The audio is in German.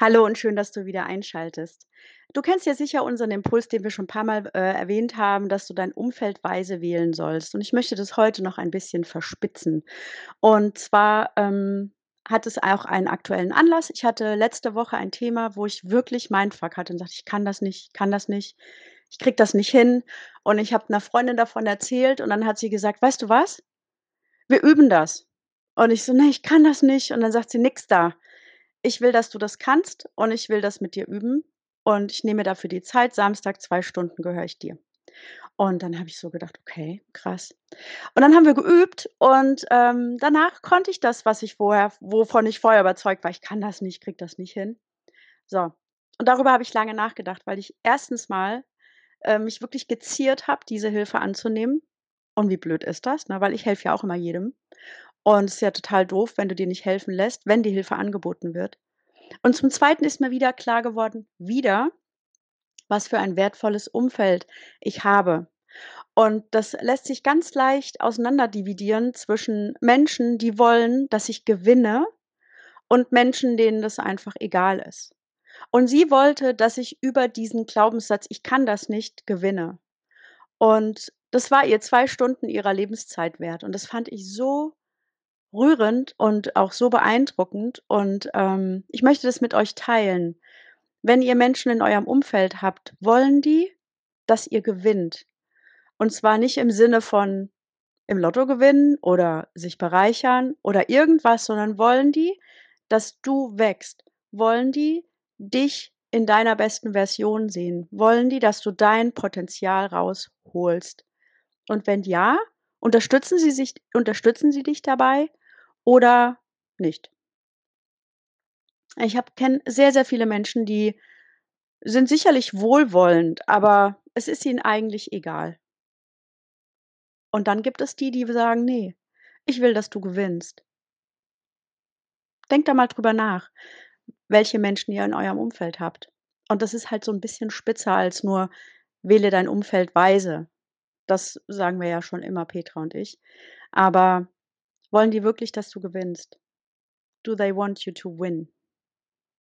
Hallo und schön, dass du wieder einschaltest. Du kennst ja sicher unseren Impuls, den wir schon 'n paarmal, äh, erwähnt haben, dass du dein Umfeld weise wählen sollst. Und ich möchte das heute noch ein bisschen verspitzen. Und zwar, ähm, hat es auch einen aktuellen Anlass. Ich hatte letzte Woche ein Thema, wo ich wirklich Mindfuck hatte und sagte: „Ich kann das nicht, ich kann das nicht. Ich kriege das nicht hin.“ Und ich habe 'ner Freundin davon erzählt und dann hat sie gesagt: „Weißt du was? Wir üben das.“ Und ich so: „Ne, ich kann das nicht.“ Und dann sagt sie: „Nix da. Ich will, dass du das kannst und ich will das mit dir üben und ich nehme dafür die Zeit. Samstag 2 Stunden gehöre ich dir.“ Und dann habe ich so gedacht: „Okay, krass.“ Und dann haben wir geübt und, ähm, danach konnte ich das, was ich vorher wovon ich vorher überzeugt war: „Ich kann das nicht, kriege das nicht hin.“ So, und darüber habe ich lange nachgedacht, weil ich 1. mal, äh, mich wirklich geziert habe, diese Hilfe anzunehmen. Und wie blöd ist das, ne, weil ich helfe ja auch immer jedem. Und es ist ja total doof, wenn du dir nicht helfen lässt, wenn die Hilfe angeboten wird. Und zum Zweiten ist mir wieder klar geworden wieder, was für ein wertvolles Umfeld ich habe. Und das lässt sich ganz leicht auseinanderdividieren zwischen Menschen, die wollen, dass ich gewinne und Menschen, denen das einfach egal ist. Und sie wollte, dass ich über diesen Glaubenssatz: „Ich kann das nicht“, gewinne. Und das war ihr 2 Stunden ihrer Lebenszeit wert. Und das fand ich so rührend und auch so beeindruckend. Und, ähm, ich möchte das mit euch teilen. Wenn ihr Menschen in eurem Umfeld habt, wollen die, dass ihr gewinnt. Und zwar nicht im Sinne von im Lotto gewinnen oder sich bereichern oder irgendwas, sondern wollen die, dass du wächst? Wollen die dich in deiner besten Version sehen? Wollen die, dass du dein Potenzial rausholst? Und wenn ja, unterstützen sie sich unterstützen sie dich dabei oder nicht? Ich kenne sehr, sehr viele Menschen, die sind sicherlich wohlwollend, aber es ist ihnen eigentlich egal. Und dann gibt es die, die sagen: „Ne, ich will, dass du gewinnst.“ Denkt da mal drüber nach, welche Menschen ihr in eurem Umfeld habt. Und das ist halt so 'n bisschen spitzer als nur: „Wähle dein Umfeld weise.“ Das sagen wir ja schon immer, Petra und ich. Aber wollen die wirklich, dass du gewinnst? Do they want you to win?